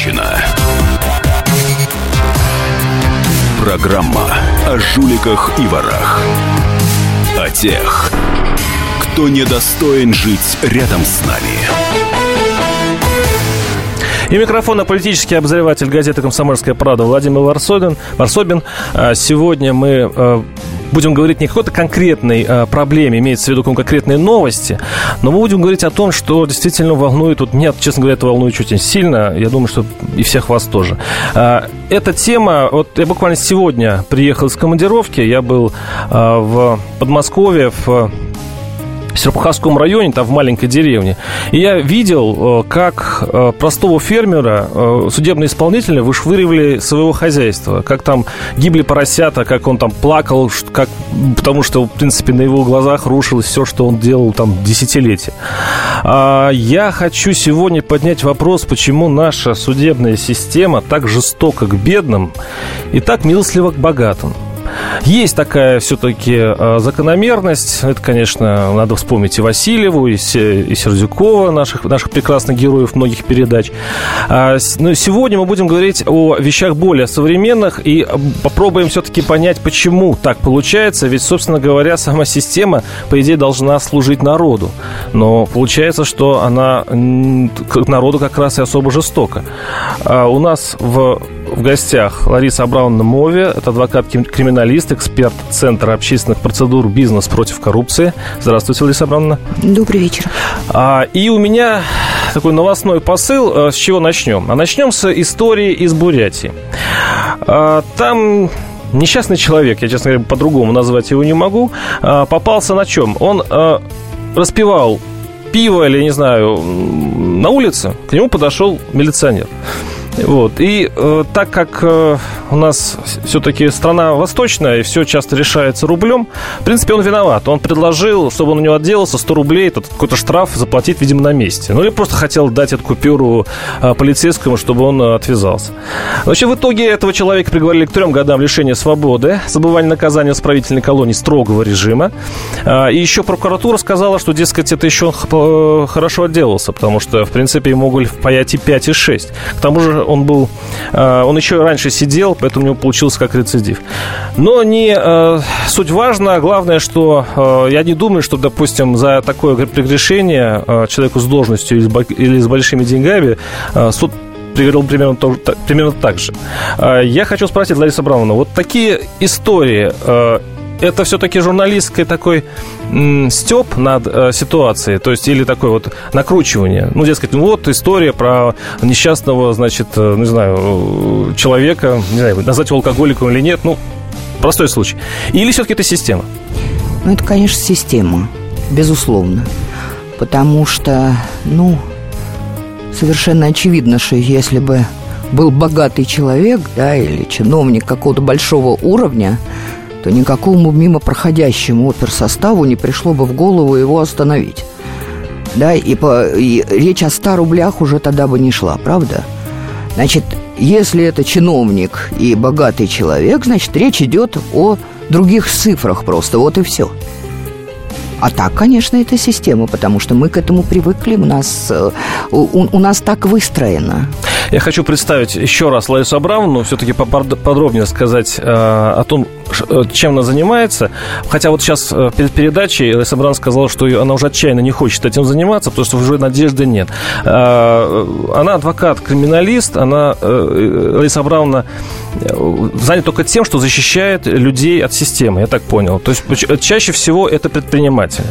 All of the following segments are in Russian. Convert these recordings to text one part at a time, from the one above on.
Ржавчина. Программа о жуликах и ворах. О тех, кто недостоин жить рядом с нами. И микрофона политический обозреватель газеты «Комсомольская правда» Владимир Варсобин. Варсобин. А, сегодня мы а, будем говорить не о какой-то конкретной э, проблеме, имеется в виду конкретные новости, но мы будем говорить о том, что действительно волнует, тут меня, честно говоря, это волнует очень сильно, я думаю, что и всех вас тоже. Э, эта тема, вот я буквально сегодня приехал из командировки, я был э, в Подмосковье, в в Серпуховском районе, там в маленькой деревне. И я видел, э, как э, простого фермера э, судебные исполнители вышвыривали своего хозяйства. Как там гибли поросята, как он там плакал, как, потому что, в принципе, на его глазах рушилось все, что он делал там десятилетия. А я хочу сегодня поднять вопрос, почему наша судебная система так жестока к бедным и так милостливо к богатым. Есть такая все-таки э, закономерность. Это, конечно, надо вспомнить и Васильеву, и Сердюкова, наших, наших прекрасных героев многих передач. А, но сегодня мы будем говорить о вещах более современных и попробуем все-таки понять, почему так получается. Ведь, собственно говоря, сама система, по идее, должна служить народу. Но получается, что она к народу как раз и особо жестока. А у нас в в гостях Лариса Абрауновна Мови, это адвокат-криминалист, эксперт Центра общественных процедур «Бизнес против коррупции». Здравствуйте, Лариса Абрауновна. Добрый вечер. А, и у меня такой новостной посыл. А, с чего начнем? А начнем с истории из Бурятии. А, там несчастный человек, я, честно говоря, по-другому назвать его не могу, а, попался на чем? Он а, распивал пиво или, не знаю, на улице, к нему подошел милиционер. Вот. И э, так как э, у нас все-таки страна восточная, и все часто решается рублем, в принципе, он виноват. Он предложил, чтобы он у него отделался, 100 рублей, этот какой-то штраф заплатить, видимо, на месте. Ну, или просто хотел дать эту купюру э, полицейскому, чтобы он э, отвязался. Вообще, в итоге этого человека приговорили к трем годам лишения свободы, забывание наказания в исправительной колонии строгого режима. Э, и еще прокуратура сказала, что, дескать, это еще он э, хорошо отделался, потому что, в принципе, ему могли впаять и 5, и 6. К тому же он был, он еще раньше сидел, поэтому у него получился как рецидив. Но не э, суть важна, главное, что э, я не думаю, что, допустим, за такое прегрешение человеку с должностью или с большими деньгами суд приговорил примерно, то, примерно так же. Я хочу спросить, Лариса Браунова, вот такие истории это все-таки журналистский такой степ над э, ситуацией, то есть или такое вот накручивание. Ну, дескать, ну вот история про несчастного, значит, э, не знаю, человека, не знаю, назвать его алкоголиком или нет, ну, простой случай. Или все-таки это система? Ну, это, конечно, система, безусловно. Потому что, ну, совершенно очевидно, что если бы был богатый человек, да, или чиновник какого-то большого уровня, то никакому мимо проходящему оперсоставу не пришло бы в голову его остановить. Да, и, по, и речь о 100 рублях уже тогда бы не шла, правда? Значит, если это чиновник и богатый человек, значит, речь идет о других цифрах просто, вот и все. А так, конечно, это система, потому что мы к этому привыкли, у нас, э, у, у нас так выстроено. Я хочу представить еще раз Ларису Абрамовну, все-таки поподробнее сказать э, о том, Э, чем она занимается. Хотя вот сейчас э, перед передачей Лариса Бран сказала, что она уже отчаянно не хочет этим заниматься, потому что уже надежды нет. Она адвокат, криминалист, она, Лариса Абрамовна, занята только тем, что защищает людей от системы, я так понял. То есть чаще всего это предприниматели.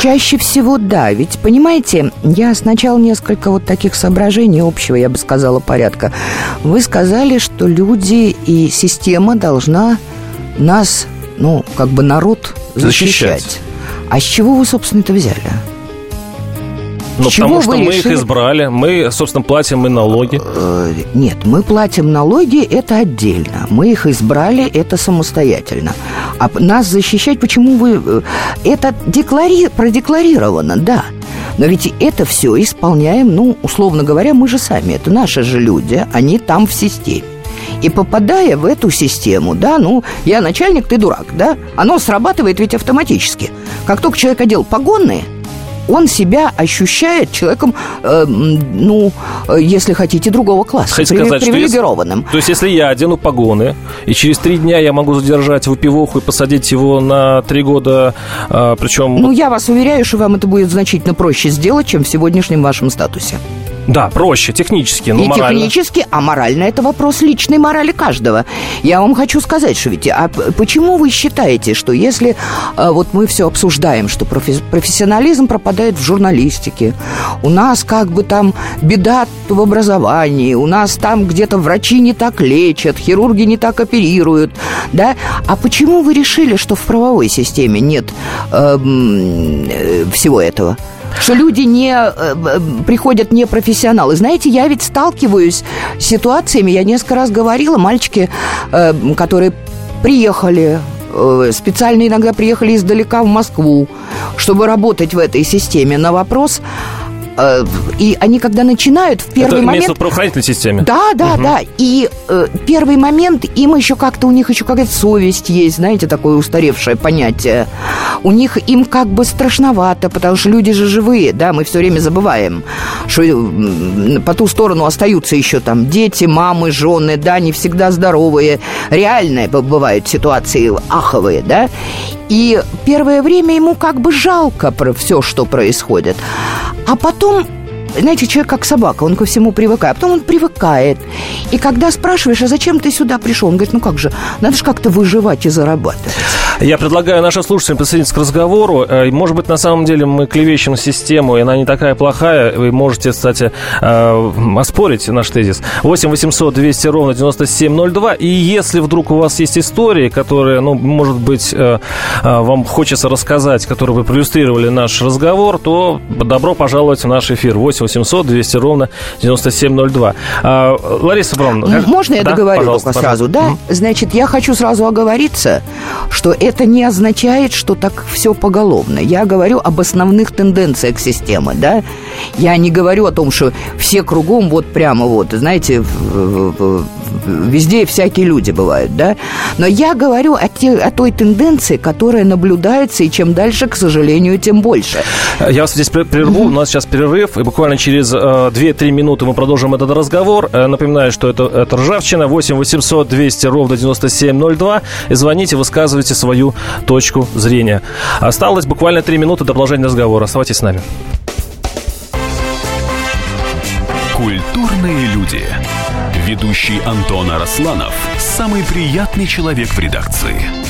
Чаще всего да, ведь, понимаете, я сначала несколько вот таких соображений общего, я бы сказала, порядка. Вы сказали, что люди и система должна нас, ну, как бы народ защищать. защищать. А с чего вы, собственно, это взяли? Ну, потому что мы решили... их избрали, мы, собственно, платим и налоги. Э, нет, мы платим налоги, это отдельно. Мы их избрали, это самостоятельно. А нас защищать, почему вы... Э, это деклари... продекларировано, да. Но ведь это все исполняем, ну, условно говоря, мы же сами. Это наши же люди, они там в системе. И попадая в эту систему, да, ну, я начальник, ты дурак, да, оно срабатывает ведь автоматически. Как только человек одел погонные, он себя ощущает человеком, э, ну, если хотите, другого класса, Хотите сказать, привилегированным. Что если, то есть, если я одену погоны, и через три дня я могу задержать выпивоху и посадить его на три года, э, причем... Ну, я вас уверяю, что вам это будет значительно проще сделать, чем в сегодняшнем вашем статусе. Да, проще, технически, но И морально. технически, а морально это вопрос личной морали каждого. Я вам хочу сказать, что ведь, а почему вы считаете, что если а, вот мы все обсуждаем, что профи- профессионализм пропадает в журналистике, у нас как бы там беда в образовании, у нас там где-то врачи не так лечат, хирурги не так оперируют, да? А почему вы решили, что в правовой системе нет э, э, всего этого? Что люди не э, э, приходят не профессионалы. Знаете, я ведь сталкиваюсь с ситуациями, я несколько раз говорила, мальчики, э, которые приехали специально иногда приехали издалека в Москву, чтобы работать в этой системе. На вопрос, Э, и они, когда начинают, в первый Это момент... Это правоохранительной системе? Да, да, угу. да. И э, первый момент, им еще как-то, у них еще какая-то совесть есть, знаете, такое устаревшее понятие. У них им как бы страшновато, потому что люди же живые, да, мы все время забываем, что по ту сторону остаются еще там дети, мамы, жены, да, не всегда здоровые. Реальные бывают ситуации аховые, да. И первое время ему как бы жалко про все, что происходит. А потом знаете, человек как собака, он ко всему привыкает. А потом он привыкает. И когда спрашиваешь, а зачем ты сюда пришел? Он говорит, ну как же, надо же как-то выживать и зарабатывать. Я предлагаю нашим слушателям присоединиться к разговору. Э, может быть, на самом деле мы клевещем систему, и она не такая плохая. Вы можете, кстати, э, оспорить наш тезис. 8 800 200 ровно 9702. И если вдруг у вас есть истории, которые, ну, может быть, э, вам хочется рассказать, которые вы проиллюстрировали наш разговор, то добро пожаловать в наш эфир. 8 800 200 ровно 9702. А, Лариса Бравна. Можно я да? договорю пожалуйста, только сразу? Да? Значит, я хочу сразу оговориться, что это не означает, что так все поголовно. Я говорю об основных тенденциях системы, да? Я не говорю о том, что все кругом вот прямо вот, знаете, везде всякие люди бывают, да? Но я говорю о, те, о той тенденции, которая наблюдается, и чем дальше, к сожалению, тем больше. Я вас здесь прерву, у нас сейчас перерыв, и буквально через э, 2-3 минуты мы продолжим этот разговор. Э, напоминаю, что это, это ржавчина, 8 800 200 ровно 9702, и звоните, высказывайте свою точку зрения. Осталось буквально 3 минуты до продолжения разговора. Оставайтесь с нами. Культурные люди. Ведущий Антон Арасланов – самый приятный человек в редакции.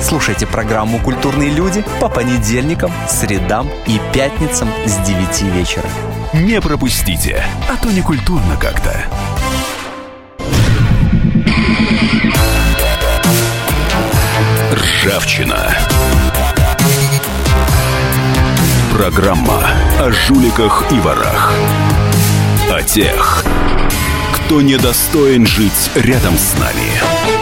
Слушайте программу «Культурные люди» по понедельникам, средам и пятницам с 9 вечера. Не пропустите, а то не культурно как-то. Ржавчина. Программа о жуликах и ворах. О тех, кто недостоин жить рядом с нами.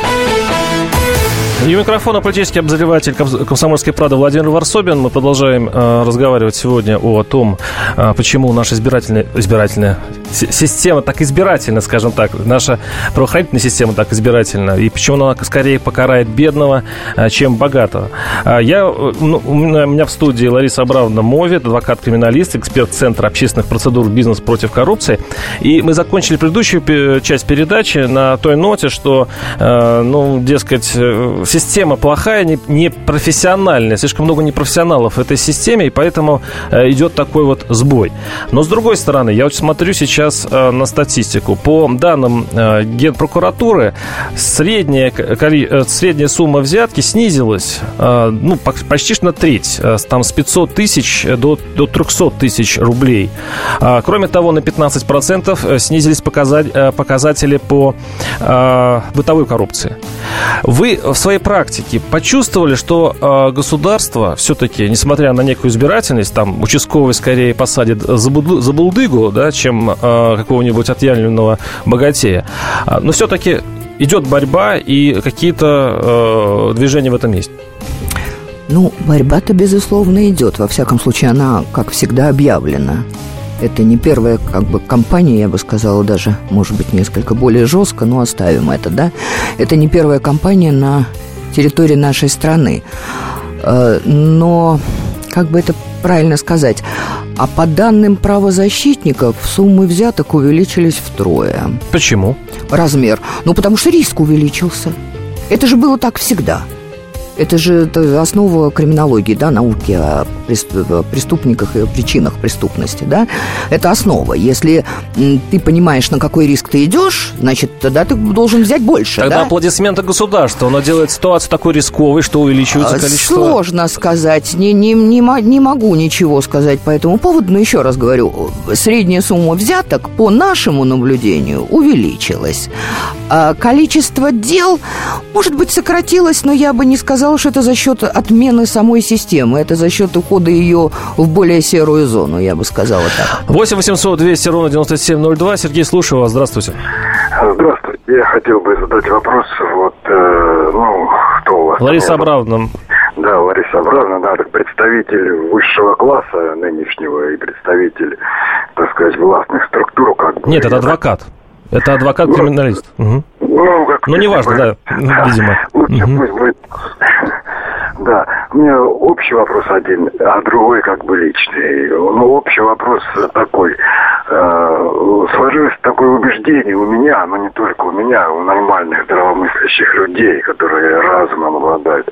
И у микрофона политический обозреватель комсомольской правды Владимир Варсобин. Мы продолжаем э, разговаривать сегодня о том, э, почему наша избирательная, избирательная система так избирательна, скажем так, наша правоохранительная система так избирательна, и почему она скорее покарает бедного, э, чем богатого. А я, э, ну, у меня в студии Лариса Абрамовна Мови, адвокат-криминалист, эксперт Центра общественных процедур «Бизнес против коррупции». И мы закончили предыдущую часть передачи на той ноте, что, э, ну, дескать, система плохая, не, не профессиональная, слишком много непрофессионалов в этой системе, и поэтому э, идет такой вот сбой. Но с другой стороны, я вот смотрю сейчас э, на статистику. По данным э, Генпрокуратуры, средняя, средняя сумма взятки снизилась ну, почти на треть, там с 500 тысяч до, до 300 тысяч рублей. А, кроме того, на 15% снизились показатели по бытовой коррупции. Вы в своей практике почувствовали, что э, государство все-таки, несмотря на некую избирательность, там участковый скорее посадит за, булдыгу, да, чем э, э, какого-нибудь отъявленного богатея. А, но все-таки идет борьба и какие-то э, движения в этом есть. Ну, борьба-то, безусловно, идет. Во всяком случае, она, как всегда, объявлена. Это не первая как бы компания, я бы сказала, даже, может быть, несколько более жестко, но оставим это, да. Это не первая компания на территории нашей страны. Э, но, как бы это правильно сказать, а по данным правозащитников, суммы взяток увеличились втрое. Почему? Размер. Ну, потому что риск увеличился. Это же было так всегда – это же основа криминологии, да, науки о преступниках и о причинах преступности, да. Это основа. Если ты понимаешь, на какой риск ты идешь, значит, тогда ты должен взять больше, Тогда да? аплодисменты государства. Оно делает ситуацию такой рисковой, что увеличивается а, количество... Сложно сказать. Не, не, не, не могу ничего сказать по этому поводу, но еще раз говорю, средняя сумма взяток по нашему наблюдению увеличилась. А количество дел, может быть, сократилось, но я бы не сказала, сказал, что это за счет отмены самой системы. Это за счет ухода ее в более серую зону, я бы сказала так. 8 800 200 ровно 9702. Сергей, слушаю вас. Здравствуйте. Здравствуйте. Я хотел бы задать вопрос. Вот, э, ну, кто у вас? Лариса Абрамовна. Да, Лариса Абрамовна, да, представитель высшего класса нынешнего и представитель, так сказать, властных структур, как бы. Нет, это адвокат. Это адвокат-криминалист. Ну, угу. ну, как ну неважно, да, видимо. Лучше угу. пусть будет да, у меня общий вопрос один, а другой как бы личный. Ну, общий вопрос такой. Э, сложилось такое убеждение у меня, но не только у меня, у нормальных здравомыслящих людей, которые разумом обладают,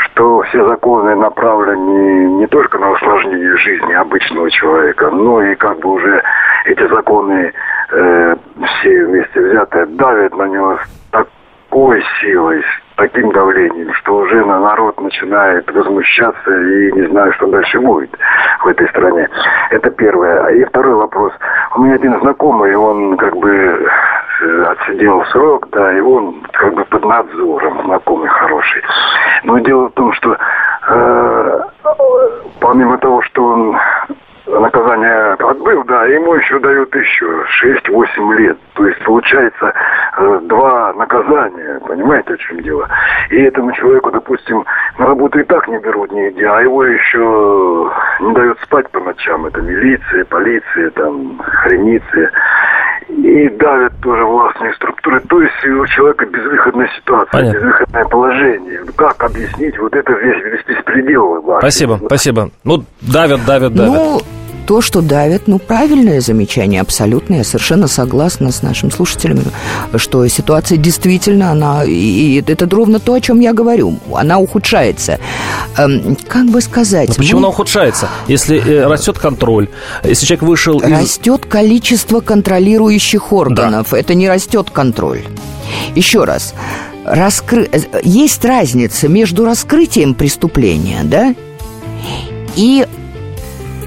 что все законы направлены не только на усложнение жизни обычного человека, но и как бы уже эти законы э, все вместе взятые давят на него такой силой, таким давлением, что уже на народ начинает возмущаться и не знаю, что дальше будет в этой стране. Это первое. И второй вопрос. У меня один знакомый, он как бы э, отсидел срок, да, и он как бы под надзором, знакомый хороший. Но дело в том, что э, помимо того, что он наказание отбыл, да, ему еще дают еще 6-8 лет. То есть получается э, два наказания, понимаете, о чем дело. И этому человеку, допустим, на работу и так не берут нигде, а его еще не дают спать по ночам. Это милиция, полиция, там, хреницы. И давят тоже властные структуры. То есть у человека безвыходная ситуация, Понятно. безвыходное положение. Как объяснить вот это весь беспредел? Спасибо, спасибо. Ну, давят, давят, давят. Ну, то, что давят, ну, правильное замечание, абсолютно. Я совершенно согласна с нашим слушателями, что ситуация действительно, она, и это ровно то, о чем я говорю, она ухудшается. Эм, как бы сказать... Но почему мы... она ухудшается? Если э, растет контроль, если человек вышел из... Растет количество контролирующих органов, да. это не растет контроль. Еще раз, раскры... Э, есть разница между раскрытием преступления, да, и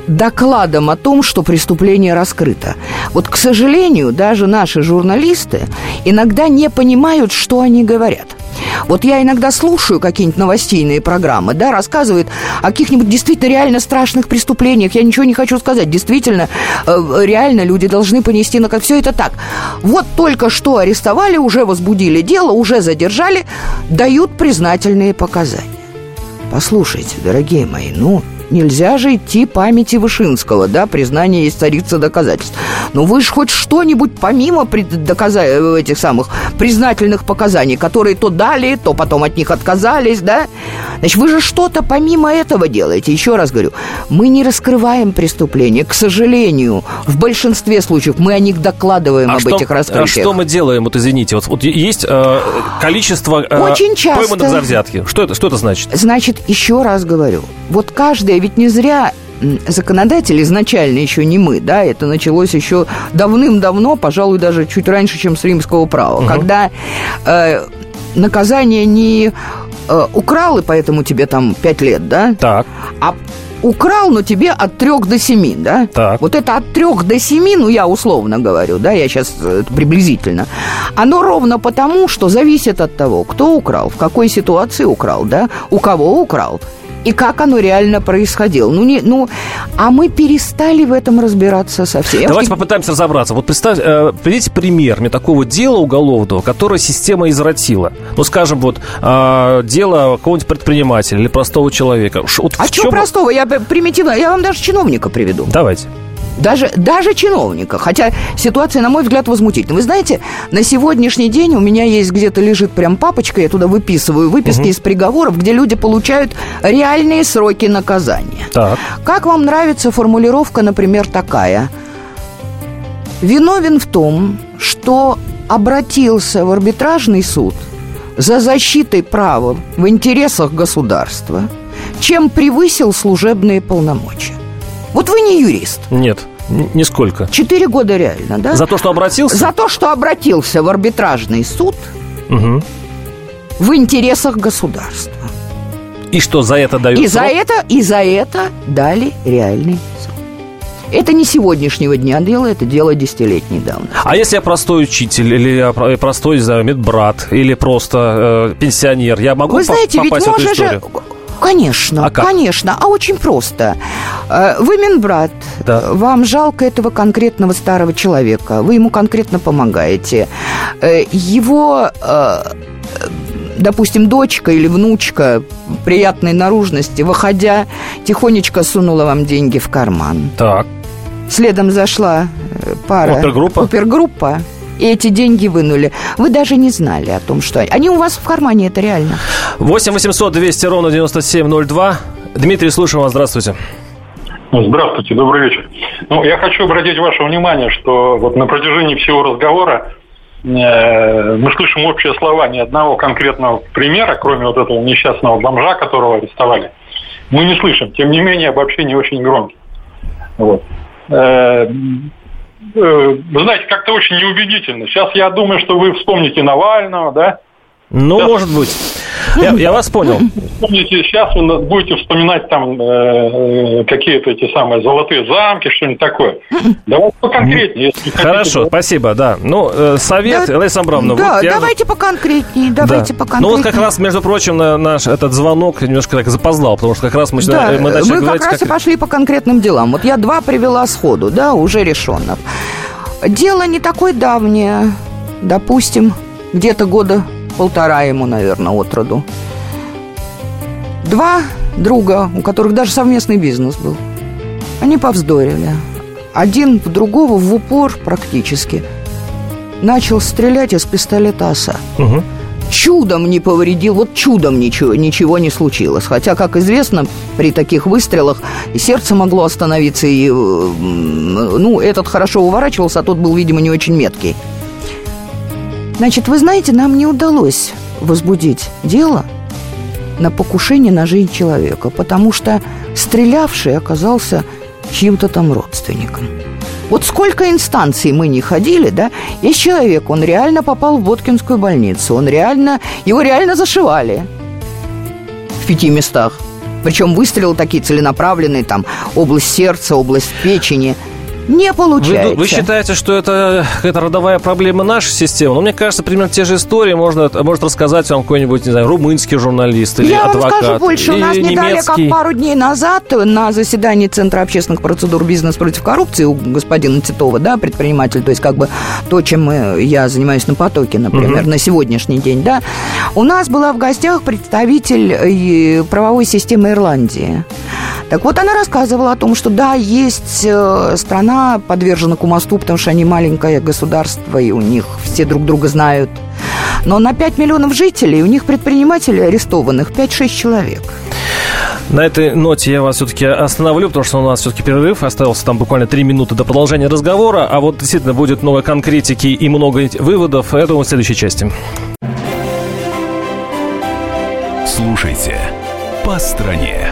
докладом о том, что преступление раскрыто. Вот, к сожалению, даже наши журналисты иногда не понимают, что они говорят. Вот я иногда слушаю какие-нибудь новостейные программы, да, рассказывают о каких-нибудь действительно реально страшных преступлениях. Я ничего не хочу сказать. Действительно, э, реально люди должны понести на все это так. Вот только что арестовали, уже возбудили дело, уже задержали, дают признательные показания. Послушайте, дорогие мои, ну, Нельзя же идти памяти Вышинского, да, признание есть царица доказательств. Но вы же хоть что-нибудь помимо доказа... Э, этих самых признательных показаний, которые то дали, то потом от них отказались, да? Значит, вы же что-то помимо этого делаете. Еще раз говорю, мы не раскрываем преступления. К сожалению, в большинстве случаев мы о них докладываем а об что, этих а раскрытиях. А что мы делаем? Вот извините, вот, вот есть э, количество э, Очень часто. пойманных за взятки. Что это, что это значит? Значит, еще раз говорю, вот каждая ведь не зря законодатель изначально еще не мы, да, это началось еще давным-давно, пожалуй, даже чуть раньше, чем с римского права, угу. когда э, наказание не э, украл, и поэтому тебе там пять лет, да? Так. А украл, но тебе от трех до семи, да? Так. Вот это от трех до семи, ну, я условно говорю, да, я сейчас э, приблизительно. Оно ровно потому, что зависит от того, кто украл, в какой ситуации украл, да, у кого украл и как оно реально происходило. Ну, не, ну, а мы перестали в этом разбираться совсем. Давайте попытаемся разобраться. Вот представь, э, приведите пример мне такого дела уголовного, которое система извратила. Ну, скажем, вот э, дело какого-нибудь предпринимателя или простого человека. Вот а чего чем... простого? Я примитивно, я вам даже чиновника приведу. Давайте. Даже, даже чиновника. Хотя ситуация, на мой взгляд, возмутительна. Вы знаете, на сегодняшний день у меня есть где-то лежит прям папочка, я туда выписываю выписки угу. из приговоров, где люди получают реальные сроки наказания. Так. Как вам нравится формулировка, например, такая? Виновен в том, что обратился в арбитражный суд за защитой права в интересах государства, чем превысил служебные полномочия. Вот вы не юрист. Нет. Нисколько. Четыре года реально, да? За то, что обратился? За то, что обратился в арбитражный суд угу. в интересах государства. И что за это дают? И срок? за это, и за это дали реальный срок. Это не сегодняшнего дня дело, это дело десятилетней давности. А если я простой учитель, или я простой, не знаю, медбрат, или просто э, пенсионер, я могу Вы знаете, попасть ведь в эту историю? Же Конечно, а как? конечно, а очень просто. Э, вы Минбрат, да. вам жалко этого конкретного старого человека, вы ему конкретно помогаете. Э, его э, допустим, дочка или внучка приятной наружности, выходя, тихонечко сунула вам деньги в карман. Так. Следом зашла пара. Опергруппа. Опергруппа и эти деньги вынули. Вы даже не знали о том, что они у вас в кармане, это реально. 8 800 200 ровно 9702. Дмитрий, слушаем вас, здравствуйте. Здравствуйте, добрый вечер. Ну, я хочу обратить ваше внимание, что вот на протяжении всего разговора э, мы слышим общие слова ни одного конкретного примера, кроме вот этого несчастного бомжа, которого арестовали. Мы не слышим. Тем не менее, обобщение очень громкие. Вот. Э, знаете, как-то очень неубедительно. Сейчас я думаю, что вы вспомните Навального, да? Ну, сейчас... может быть. Я, я вас понял. Помните, сейчас вы будете вспоминать там э, э, какие-то эти самые золотые замки, что-нибудь такое. Давайте поконкретнее. Если Хорошо, хотите, спасибо, да. Ну, э, совет, да, Лариса Абрамовна. Да, вот давайте же... поконкретнее, давайте да. поконкретнее. Ну, вот как раз, между прочим, на наш этот звонок немножко так запоздал, потому что как раз мы, да, мы начали Мы говорить, как раз как... и пошли по конкретным делам. Вот я два привела сходу, да, уже решенных. Дело не такое давнее, допустим, где-то года полтора ему, наверное, от роду. Два друга, у которых даже совместный бизнес был, они повздорили. Один в другого в упор практически начал стрелять из пистолета оса. Угу. Чудом не повредил, вот чудом ничего, ничего не случилось. Хотя, как известно, при таких выстрелах и сердце могло остановиться, и ну, этот хорошо уворачивался, а тот был, видимо, не очень меткий. Значит, вы знаете, нам не удалось возбудить дело на покушение на жизнь человека, потому что стрелявший оказался чьим-то там родственником. Вот сколько инстанций мы не ходили, да, есть человек, он реально попал в Боткинскую больницу, он реально, его реально зашивали в пяти местах. Причем выстрелы такие целенаправленные, там, область сердца, область печени – не получается. Вы, вы считаете, что это какая-то родовая проблема нашей системы? Ну, мне кажется, примерно те же истории можно, может рассказать вам какой-нибудь, не знаю, румынский журналист или Я адвокат. Я вам скажу больше. У нас не далее, как пару дней назад на заседании Центра общественных процедур «Бизнес против коррупции» у господина Титова, да, предприниматель, то есть как бы то, чем я занимаюсь на потоке, например, угу. на сегодняшний день, да, у нас была в гостях представитель э, правовой системы Ирландии. Так вот, она рассказывала о том, что да, есть э, страна подвержена кумосту, потому что они маленькое государство, и у них все друг друга знают. Но на 5 миллионов жителей у них предпринимателей арестованных 5-6 человек. На этой ноте я вас все-таки остановлю, потому что у нас все-таки перерыв. Остался там буквально 3 минуты до продолжения разговора. А вот действительно будет много конкретики и много выводов. Это в следующей части. Слушайте «По стране».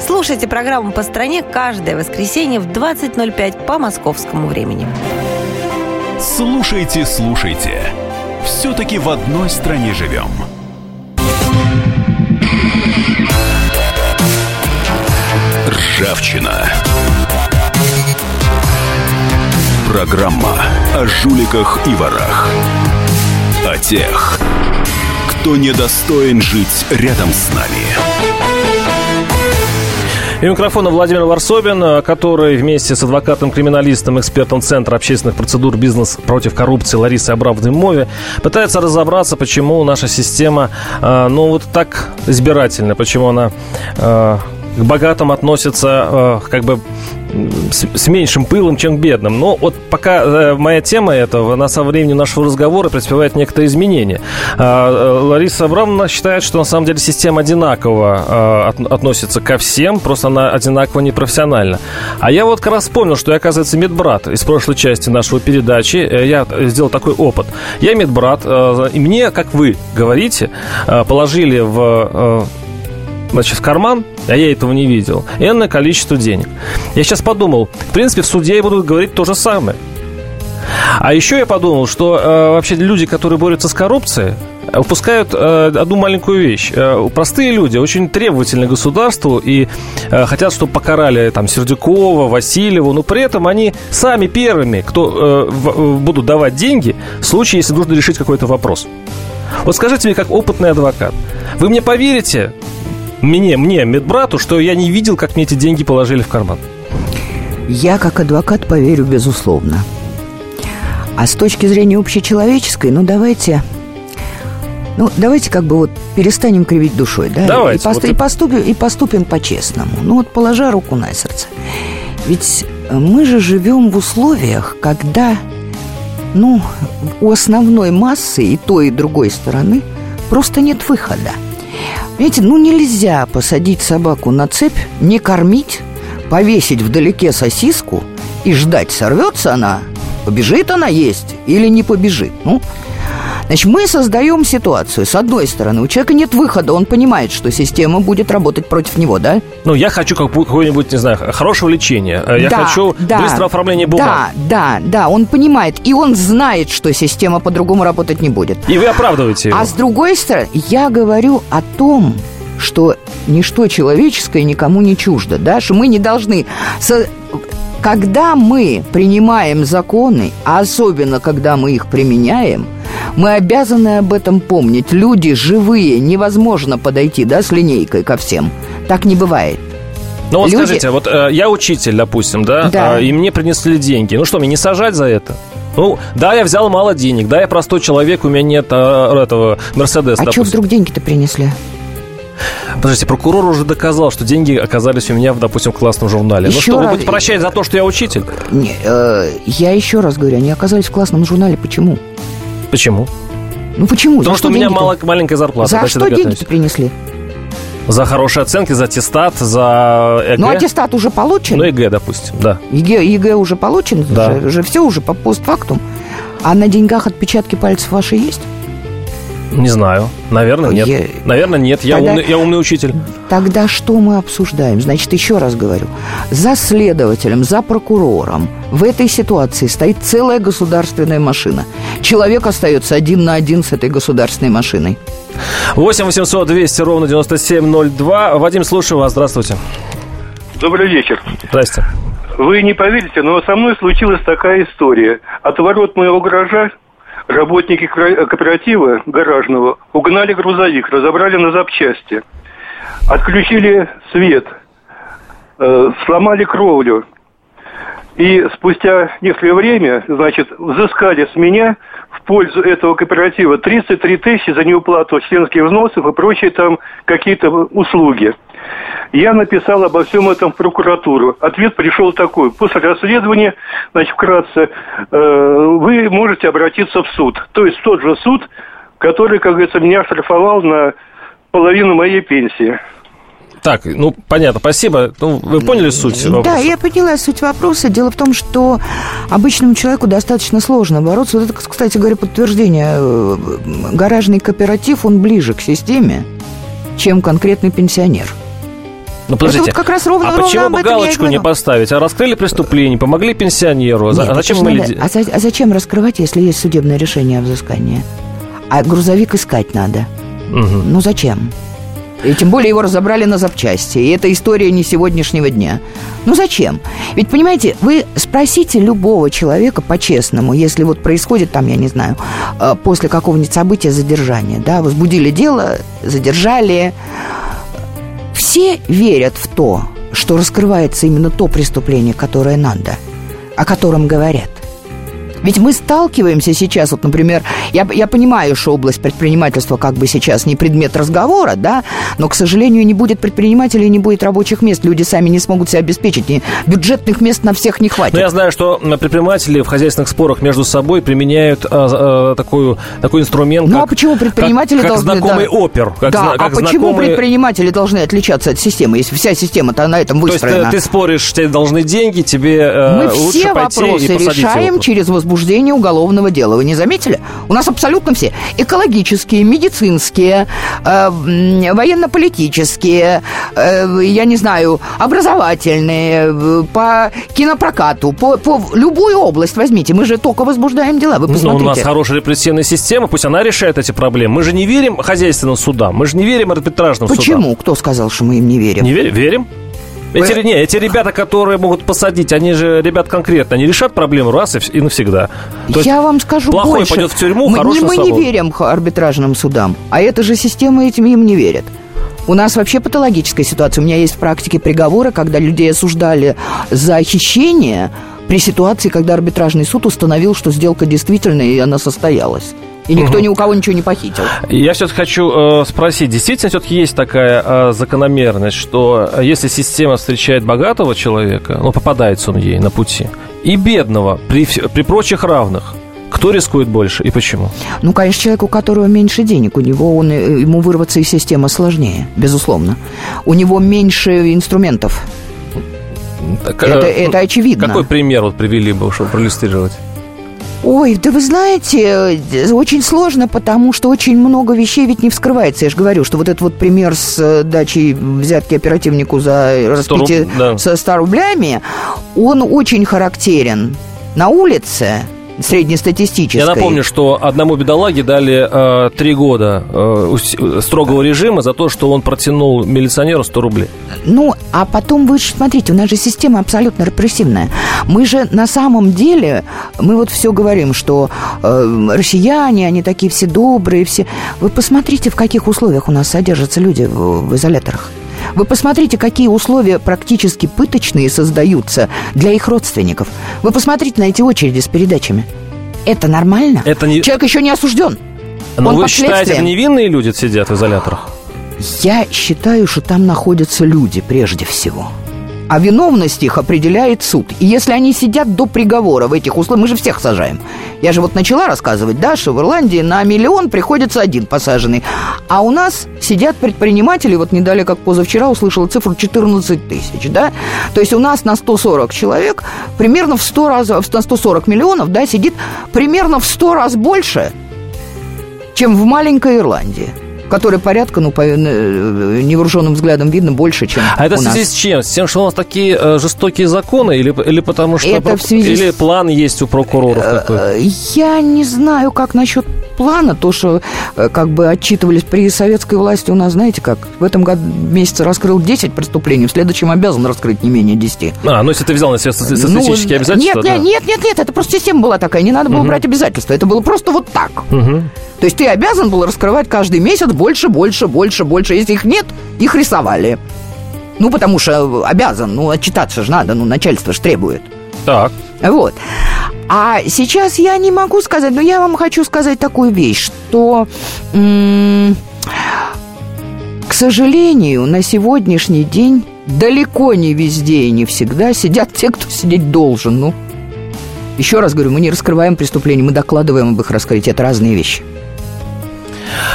Слушайте программу «По стране» каждое воскресенье в 20.05 по московскому времени. Слушайте, слушайте. Все-таки в одной стране живем. Ржавчина. Программа о жуликах и ворах. О тех, кто недостоин жить рядом с нами. И микрофона Владимир Варсобин, который вместе с адвокатом-криминалистом, экспертом Центра общественных процедур «Бизнес против коррупции» Ларисой Абрамовной Мове пытается разобраться, почему наша система, э, ну, вот так избирательна, почему она э, к богатым относится э, как бы с, с меньшим пылом, чем к бедным. Но вот пока э, моя тема этого, она со времени нашего разговора претерпевает некоторые изменения. А, э, Лариса Абрамовна считает, что на самом деле система одинаково э, от, относится ко всем, просто она одинаково непрофессиональна. А я вот как раз вспомнил, что я, оказывается, медбрат из прошлой части нашего передачи. Э, я сделал такой опыт. Я медбрат, э, и мне, как вы говорите, э, положили в... Значит, в карман, а я этого не видел, энное количество денег. Я сейчас подумал, в принципе, в суде я буду говорить то же самое. А еще я подумал, что э, вообще люди, которые борются с коррупцией, упускают э, одну маленькую вещь. Э, простые люди очень требовательны государству и э, хотят, чтобы покарали там Сердюкова, Васильева, но при этом они сами первыми, кто э, в, э, будут давать деньги в случае, если нужно решить какой-то вопрос. Вот скажите мне, как опытный адвокат, вы мне поверите, мне, мне, медбрату, что я не видел, как мне эти деньги положили в карман? Я, как адвокат, поверю, безусловно. А с точки зрения общечеловеческой, ну, давайте... Ну, давайте как бы вот перестанем кривить душой, да? Давайте. И, пост- вот и, поступим, и поступим по-честному. Ну, вот положа руку на сердце. Ведь мы же живем в условиях, когда, ну, у основной массы и той, и другой стороны просто нет выхода. Понимаете, ну нельзя посадить собаку на цепь, не кормить, повесить вдалеке сосиску и ждать, сорвется она, побежит она есть или не побежит. Ну, Значит, мы создаем ситуацию. С одной стороны, у человека нет выхода, он понимает, что система будет работать против него, да? Ну, я хочу какое-нибудь, не знаю, хорошего лечения. Я да, хочу да, быстрого оформления бумаг. Да, да, да, он понимает. И он знает, что система по-другому работать не будет. И вы оправдываете его. А с другой стороны, я говорю о том, что ничто человеческое никому не чуждо, да, что мы не должны... Со... Когда мы принимаем законы, а особенно когда мы их применяем, мы обязаны об этом помнить. Люди живые, невозможно подойти, да, с линейкой ко всем. Так не бывает. Ну вот Люди- скажите, вот э, я учитель, допустим, да, Да. э, и мне принесли деньги. Ну что, мне не сажать за это? Ну, да, я взял мало денег, да, я простой человек, у меня нет э, этого Мерседеса, А что допустим. вдруг деньги-то принесли? Подождите, прокурор уже доказал, что деньги оказались у меня, в, допустим, в классном журнале. ну Еще что, вы раз- будете прощать за то, что я учитель? Не, э, я еще раз говорю, они оказались в классном журнале. Почему? Почему? Ну почему? Потому За что у меня мало, маленькая зарплата. За что деньги-то принесли? За хорошие оценки, за аттестат, за ЕГЭ. Ну, аттестат уже получен. Ну, ЕГЭ, допустим, да. ЕГЭ, ЕГЭ уже получен, Да. уже, уже все уже по постфактум. А на деньгах отпечатки пальцев ваши есть? Не знаю. Наверное, нет. Я- Наверное, нет. Я, Тогда- умный, я умный учитель. Тогда что мы обсуждаем? Значит, еще раз говорю, за следователем, за прокурором в этой ситуации стоит целая государственная машина. Человек остается один на один с этой государственной машиной. 8 800 200 ровно 9702. Вадим, слушаю вас. Здравствуйте. Добрый вечер. Здрасте. Вы не поверите, но со мной случилась такая история. От ворот моего гаража работники кра- кооператива гаражного угнали грузовик, разобрали на запчасти, отключили свет, э, сломали кровлю. И спустя некоторое время, значит, взыскали с меня в пользу этого кооператива 33 тысячи за неуплату членских взносов и прочие там какие-то услуги. Я написал обо всем этом в прокуратуру. Ответ пришел такой. После расследования, значит, вкратце, э, вы можете обратиться в суд. То есть тот же суд, который, как говорится, меня штрафовал на половину моей пенсии. Так, ну, понятно, спасибо. Ну, вы поняли суть Да, вопроса? я поняла суть вопроса. Дело в том, что обычному человеку достаточно сложно бороться. Вот это, кстати говоря, подтверждение. Э, Гаражный кооператив, он ближе к системе, чем конкретный пенсионер. Ну, подождите, Это вот как раз ровно, а ровно почему бы галочку не поставить? А раскрыли преступление, помогли пенсионеру. За- Нет, а зачем мы... надо- а, за- а зачем раскрывать, если есть судебное решение о взыскании? А грузовик искать надо. Мгм. Ну зачем? И тем более его разобрали на запчасти. И это история не сегодняшнего дня. Ну зачем? Ведь, понимаете, вы спросите любого человека по-честному, если вот происходит там, я не знаю, э, после какого-нибудь события задержания, да, возбудили дело, задержали. Все верят в то, что раскрывается именно то преступление, которое надо, о котором говорят. Ведь мы сталкиваемся сейчас, вот, например, я, я понимаю, что область предпринимательства как бы сейчас не предмет разговора, да, но, к сожалению, не будет предпринимателей, не будет рабочих мест, люди сами не смогут себя обеспечить, и бюджетных мест на всех не хватит. Ну, я знаю, что предприниматели в хозяйственных спорах между собой применяют а, а, такую, такой инструмент, Ну, а как, почему предприниматели как, как должны, знакомый да. опер. Как, да, зна- а как почему знакомый- предприниматели должны отличаться от системы, если вся система-то на этом То есть выстроена? ты, ты споришь, тебе должны деньги, тебе э, Мы лучше все пойти вопросы и решаем через возбуждение уголовного дела. Вы не заметили? У нас абсолютно все. Экологические, медицинские, э, военно-политические, э, я не знаю, образовательные, э, по кинопрокату, по, по любую область возьмите. Мы же только возбуждаем дела. Вы посмотрите. у нас хорошая репрессивная система, пусть она решает эти проблемы. Мы же не верим хозяйственным судам, мы же не верим арбитражным судам. Почему? Кто сказал, что мы им не верим? Не верим? Верим. Эти, Вы- не, эти ребята, которые могут посадить, они же ребят конкретно, они решат проблему раз и, и навсегда. То есть Я вам скажу плохой больше. пойдет в тюрьму, мы, хороший мы не верим арбитражным судам, а эта же система этим им не верит. У нас вообще патологическая ситуация. У меня есть в практике приговоры, когда людей осуждали за хищение при ситуации, когда арбитражный суд установил, что сделка действительная и она состоялась. И никто ни у кого ничего не похитил. Я все-таки хочу э, спросить, действительно все-таки есть такая э, закономерность, что э, если система встречает богатого человека, ну, попадается он ей на пути, и бедного при, при прочих равных, кто рискует больше и почему? Ну, конечно, человек, у которого меньше денег, у него он, э, ему вырваться из системы сложнее, безусловно. У него меньше инструментов. Так, Это, э, это очевидно. Какой пример вот привели бы, чтобы проиллюстрировать? Ой, да вы знаете, э, очень сложно, потому что очень много вещей ведь не вскрывается. Я же говорю, что вот этот вот пример с э, дачей взятки оперативнику за распитие руб- да. со 100 рублями, он очень характерен на улице среднестатистической. Я напомню, что одному бедолаге дали э, три года э, строгого режима за то, что он протянул милиционеру 100 рублей. Ну, а потом вы же смотрите, у нас же система абсолютно репрессивная. Мы же на самом деле, мы вот все говорим, что э, россияне, они такие все добрые, все. Вы посмотрите, в каких условиях у нас содержатся люди в, в изоляторах. Вы посмотрите, какие условия практически пыточные создаются для их родственников. Вы посмотрите на эти очереди с передачами. Это нормально? Это не- Человек еще не осужден. Но Он вы считаете, это невинные люди сидят в изоляторах? Я считаю, что там находятся люди прежде всего. А виновность их определяет суд. И если они сидят до приговора в этих условиях, мы же всех сажаем. Я же вот начала рассказывать, да, что в Ирландии на миллион приходится один посаженный. А у нас сидят предприниматели, вот не далее, как позавчера услышала цифру 14 тысяч, да. То есть у нас на 140 человек примерно в 100 раз, на 140 миллионов, да, сидит примерно в 100 раз больше, чем в маленькой Ирландии, которая порядка, ну, по э, невооруженным взглядом видно, больше, чем А это в нас. связи с чем? С тем, что у нас такие э, жестокие законы, или, или потому что Это в связи или план есть у прокуроров? Э, Я не знаю, как насчет плана, то, что как бы отчитывались при советской власти у нас, знаете как, в этом году месяце раскрыл 10 преступлений, в следующем обязан раскрыть не менее 10. А, ну если ты взял на себя ста- статистические Ну, обязательства, нет, да. нет, нет, нет, это просто система была такая, не надо было брать обязательства, это было просто вот так. Мгм. То есть ты обязан был раскрывать каждый месяц больше, больше, больше, больше. Если их нет, их рисовали. Ну, потому что обязан, ну, отчитаться же надо, ну, начальство же требует. Так. Вот. А сейчас я не могу сказать, но я вам хочу сказать такую вещь, что, м, к сожалению, на сегодняшний день далеко не везде и не всегда сидят те, кто сидеть должен. Ну, еще раз говорю, мы не раскрываем преступления, мы докладываем об их раскрытии. Это разные вещи.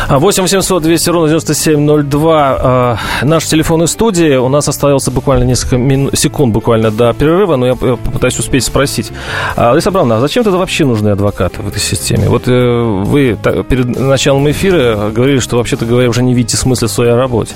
8 800 200 ровно 9702 э, Наш телефон из студии У нас осталось буквально несколько мину... секунд буквально до перерыва Но я попытаюсь успеть спросить Лариса Абрамовна, а зачем тогда вообще нужны адвокаты в этой системе? Вот э, вы перед началом эфира говорили, что вообще-то говоря уже не видите смысла в своей работе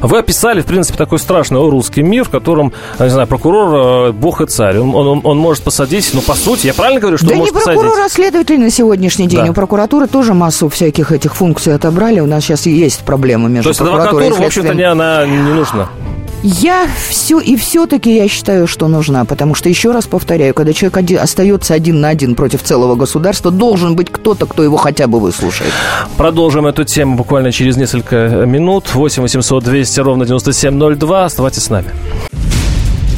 Вы описали, в принципе, такой страшный русский мир В котором, не знаю, прокурор э, бог и царь Он, он, он может посадить, ну, по сути, я правильно говорю, что да он может посадить? Да не прокурор, а следователь на сегодняшний день да. У прокуратуры тоже массу всяких этих функций отобрали. У нас сейчас есть проблемы между То есть прокуратурой адвокатура, в общем-то, не, она не нужна? Я все и все-таки я считаю, что нужна, потому что еще раз повторяю, когда человек один, остается один на один против целого государства, должен быть кто-то, кто его хотя бы выслушает. Продолжим эту тему буквально через несколько минут. 8 800 200 ровно 9702. Оставайтесь с нами.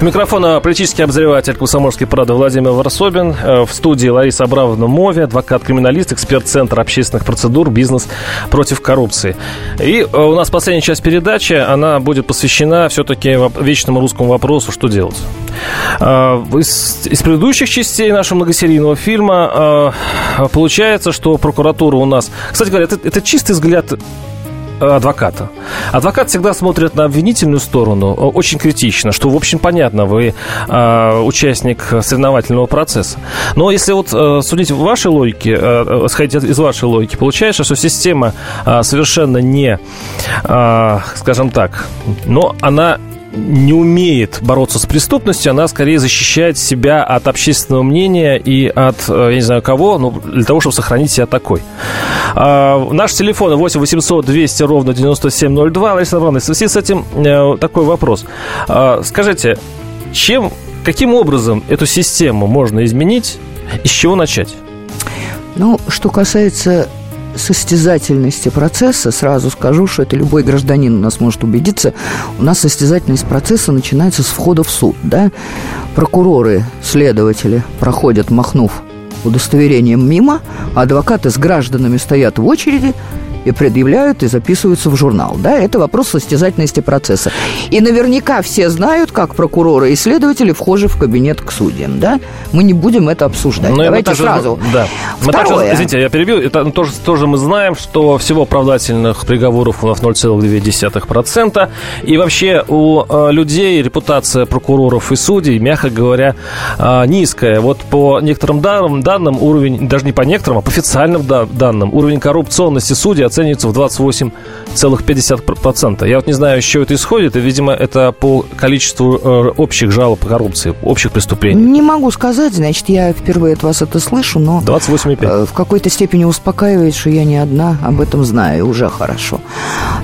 У микрофона политический обозреватель Комсомольской правды Владимир Варсобин. Э, в студии Лариса Абрамовна Мови, адвокат-криминалист, эксперт Центра общественных процедур «Бизнес против коррупции». И э, у нас последняя часть передачи, она будет посвящена все-таки вечному русскому вопросу «Что делать?». Э, из, из предыдущих частей нашего многосерийного фильма получается, что прокуратура у нас... Кстати говоря, это, это чистый взгляд адвоката. Адвокат всегда смотрит на обвинительную сторону очень критично, что, в общем, понятно, вы э, участник соревновательного процесса. Но если вот э, судить в вашей логике, э, сходить из вашей логики, получается, что система э, совершенно не, э, скажем так, но она не умеет бороться с преступностью, она скорее защищает себя от общественного мнения и от, э, я не знаю кого, но для того, чтобы сохранить себя такой. А, наш телефон 8 800 200 ровно 9702. Лариса Ивановна, в связи с этим а, такой вопрос. А, скажите, чем, каким образом эту систему можно изменить и с чего начать? Ну, что касается состязательности процесса, сразу скажу, что это любой гражданин у нас может убедиться, у нас состязательность процесса начинается с входа в суд, да? Прокуроры, следователи проходят, махнув удостоверением мимо, а адвокаты с гражданами стоят в очереди – и предъявляют и записываются в журнал. Да, это вопрос состязательности процесса. И наверняка все знают, как прокуроры и следователи вхожи в кабинет к судьям. Да? Мы не будем это обсуждать. Но Давайте также, сразу. Да. Мы также, извините, я перебил. Это ну, тоже, тоже мы знаем, что всего оправдательных приговоров у нас 0,2%. И вообще у э, людей репутация прокуроров и судей, мягко говоря, э, низкая. Вот по некоторым данным, данным уровень, даже не по некоторым, а по официальным да, данным, уровень коррупционности судей оценивается в 28,5%. Я вот не знаю, из чего это исходит. И, видимо, это по количеству э, общих жалоб по коррупции, общих преступлений. Не могу сказать, значит, я впервые от вас это слышу, но... 28 8,5. Э, в какой-то степени успокаивает, что я не одна, об этом знаю, уже хорошо.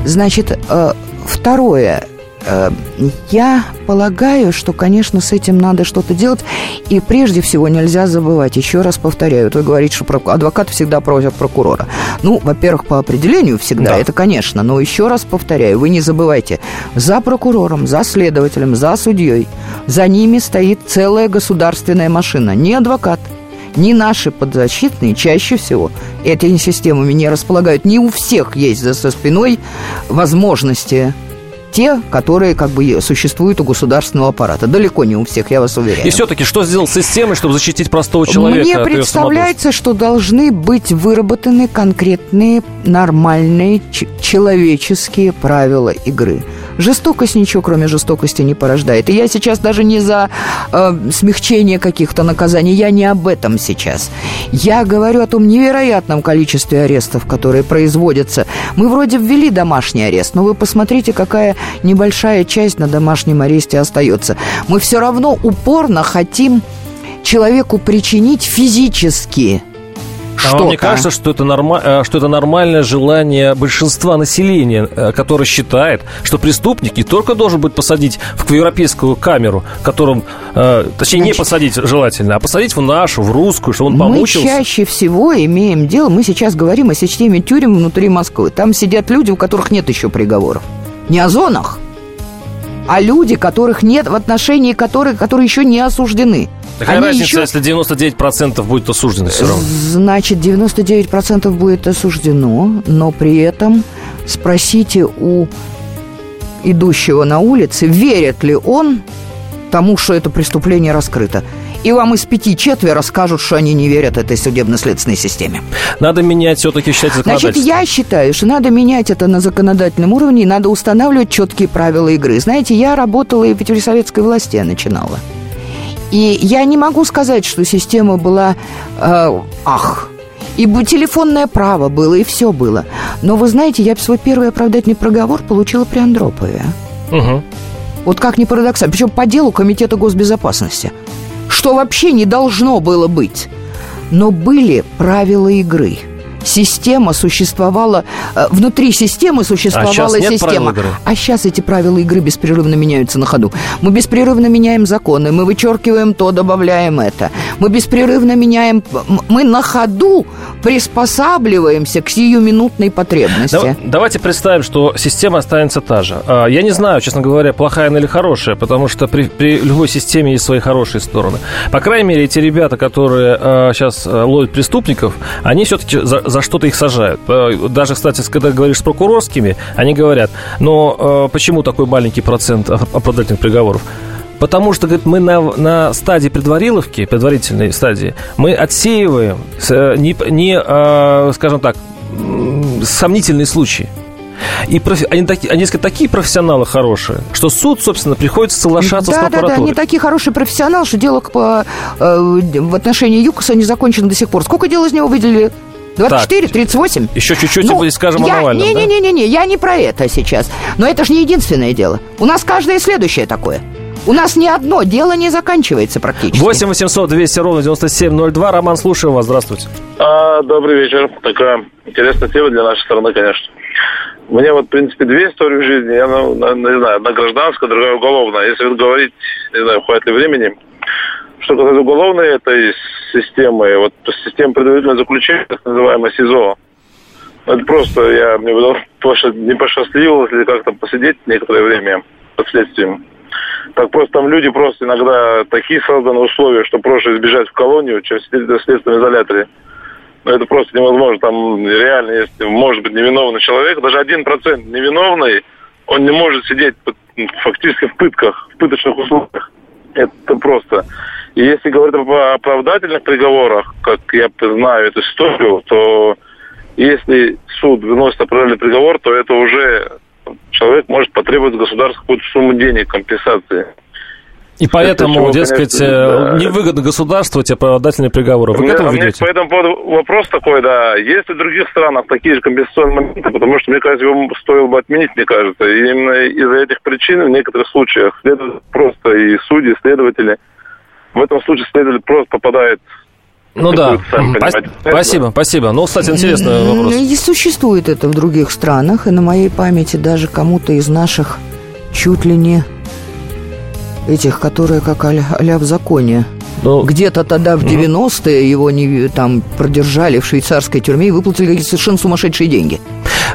Значит, э, второе. Э, я полагаю, что, конечно, с этим надо что-то делать. И прежде всего нельзя забывать, еще раз повторяю, вы говорите, что адвокат всегда просят прокурора. Ну, во-первых, по определению всегда, да. это конечно. Но еще раз повторяю, вы не забывайте, за прокурором, за следователем, за судьей, за ними стоит целая государственная машина. Не адвокат – не наши подзащитные чаще всего этими системами не располагают. Не у всех есть за со спиной возможности те, которые как бы существуют у государственного аппарата. Далеко не у всех, я вас уверяю. И все-таки что сделал системой, чтобы защитить простого человека? Мне представляется, что должны быть выработаны конкретные нормальные человеческие правила игры. Жестокость ничего, кроме жестокости, не порождает. И я сейчас даже не за э, смягчение каких-то наказаний, я не об этом сейчас. Я говорю о том невероятном количестве арестов, которые производятся. Мы вроде ввели домашний арест, но вы посмотрите, какая небольшая часть на домашнем аресте остается. Мы все равно упорно хотим человеку причинить физически что-то. А мне кажется, что это, норма... Э, что это нормальное желание большинства населения, э, которое считает, что преступник не только должен быть посадить в европейскую камеру, которым, э, точнее, Значит, не посадить желательно, а посадить в нашу, в русскую, чтобы он помучился. Мы чаще всего имеем дело, мы сейчас говорим о системе тюрем внутри Москвы. Там сидят люди, у которых нет еще приговоров. Не о зонах, а люди, которых нет, в отношении которых, которые еще не осуждены. Какая Они разница, еще... если 99% будет осуждено все равно? Значит, 99% будет осуждено, но при этом спросите у идущего на улице, верит ли он тому, что это преступление раскрыто и вам из пяти четверо скажут, что они не верят этой судебно-следственной системе. Надо менять все-таки, считать, законодательство. Значит, я считаю, что надо менять это на законодательном уровне, и надо устанавливать четкие правила игры. Знаете, я работала и при советской власти я начинала. И я не могу сказать, что система была э, ах, и телефонное право было, и все было. Но вы знаете, я свой первый оправдательный проговор получила при Андропове. Угу. Вот как ни парадоксально. Причем по делу Комитета госбезопасности что вообще не должно было быть. Но были правила игры – система существовала, э, внутри системы существовала а система. А сейчас эти правила игры беспрерывно меняются на ходу. Мы беспрерывно меняем законы, мы вычеркиваем то, добавляем это. Мы беспрерывно меняем, мы на ходу приспосабливаемся к сиюминутной потребности. Давайте представим, что система останется та же. А, я не знаю, честно говоря, плохая она или хорошая, потому что при, при любой системе есть свои хорошие стороны. По крайней мере, эти ребята, которые сейчас а, ловят преступников, они все-таки за, за что-то их сажают. Э, даже, кстати, когда говоришь с прокурорскими, они говорят, но э, почему такой маленький процент оправдательных приговоров? Потому что, говорит, мы на, на стадии предвариловки, предварительной стадии, мы отсеиваем э, не, не скажем так, сомнительные случаи. И профи... они, таки... они сказать, такие профессионалы хорошие, что суд, собственно, приходится соглашаться да, с прокуратурой. Да, да, они такие хорошие профессионалы, что дело по, э, в отношении ЮКОСа не закончено до сих пор. Сколько дел из него выделили? 24, так, 38. Еще чуть-чуть ну, и скажем я, о Навальном, Не-не-не, да? я не про это сейчас. Но это же не единственное дело. У нас каждое следующее такое. У нас ни одно дело не заканчивается практически. 8 800 200 ровно 9702. Роман, слушаю вас. Здравствуйте. А, добрый вечер. Такая интересная тема для нашей страны, конечно. У меня вот, в принципе, две истории в жизни. Я, ну, не знаю, одна гражданская, другая уголовная. Если говорить, не знаю, хватит ли времени, что касается уголовной этой системы, вот система предварительного заключения, так называемая СИЗО, это просто я мне не посчастливилось или как-то посидеть некоторое время под следствием. Так просто там люди просто иногда такие созданы условия, что проще избежать в колонию, чем сидеть в следственном изоляторе. Но это просто невозможно. Там реально, если может быть невиновный человек, даже один процент невиновный, он не может сидеть фактически в пытках, в пыточных условиях. Это просто и если говорить об оправдательных приговорах, как я знаю эту историю, то если суд выносит оправдательный приговор, то это уже человек может потребовать государства какую-то сумму денег компенсации. И поэтому, чего, дескать, конечно, э, да. невыгодно государству эти оправдательные приговоры. Вы к этому ведете? По этому поводу вопрос такой, да. Есть ли в других странах такие же компенсационные моменты? Потому что, мне кажется, его стоило бы отменить, мне кажется. И именно из-за этих причин в некоторых случаях следует просто и судьи, и следователи – в этом случае следователь просто попадает ну да. Спасибо, спасибо. Ну, кстати, интересный вопрос. И существует это в других странах, и на моей памяти даже кому-то из наших чуть ли не этих, которые как а-ля в законе. Ну, Где-то тогда в 90-е его не, там продержали в швейцарской тюрьме и выплатили совершенно сумасшедшие деньги.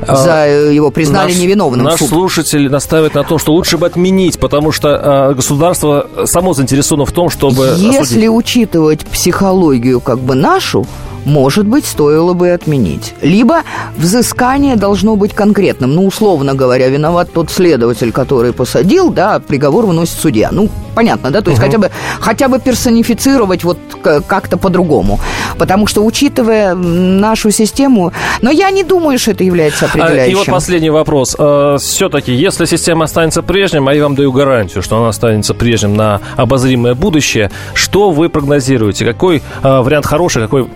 А, за э, его признали наш, невиновным. Наш суд. слушатель настаивает на том, что лучше бы отменить, потому что э, государство само заинтересовано в том, чтобы... Если осудить. учитывать психологию как бы нашу, может быть, стоило бы отменить. Либо взыскание должно быть конкретным. Ну, условно говоря, виноват тот следователь, который посадил, да, приговор выносит судья. Ну, понятно, да? То есть угу. хотя, бы, хотя бы персонифицировать вот как-то по-другому. Потому что, учитывая нашу систему... Но я не думаю, что это является определяющим. И вот последний вопрос. Э, Все-таки, если система останется прежним, а я вам даю гарантию, что она останется прежним на обозримое будущее, что вы прогнозируете? Какой э, вариант хороший, какой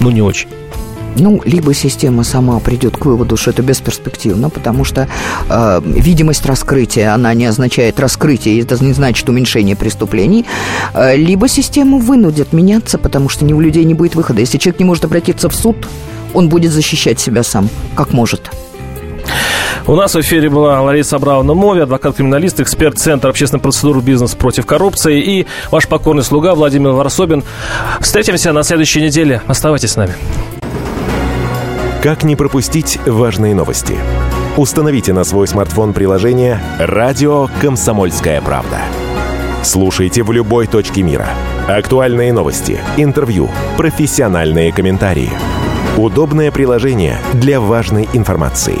ну, не очень. ну, либо система сама придет к выводу, что это бесперспективно, потому что э, видимость раскрытия, она не означает раскрытие, это не значит уменьшение преступлений, э, либо систему вынудят меняться, потому что ни у людей не будет выхода. Если человек не может обратиться в суд, он будет защищать себя сам, как может. У нас в эфире была Лариса Абрауна Мови, адвокат-криминалист, эксперт Центра общественных процедур бизнес против коррупции и ваш покорный слуга Владимир Варсобин. Встретимся на следующей неделе. Оставайтесь с нами. Как не пропустить важные новости? Установите на свой смартфон приложение «Радио Комсомольская правда». Слушайте в любой точке мира. Актуальные новости, интервью, профессиональные комментарии. Удобное приложение для важной информации.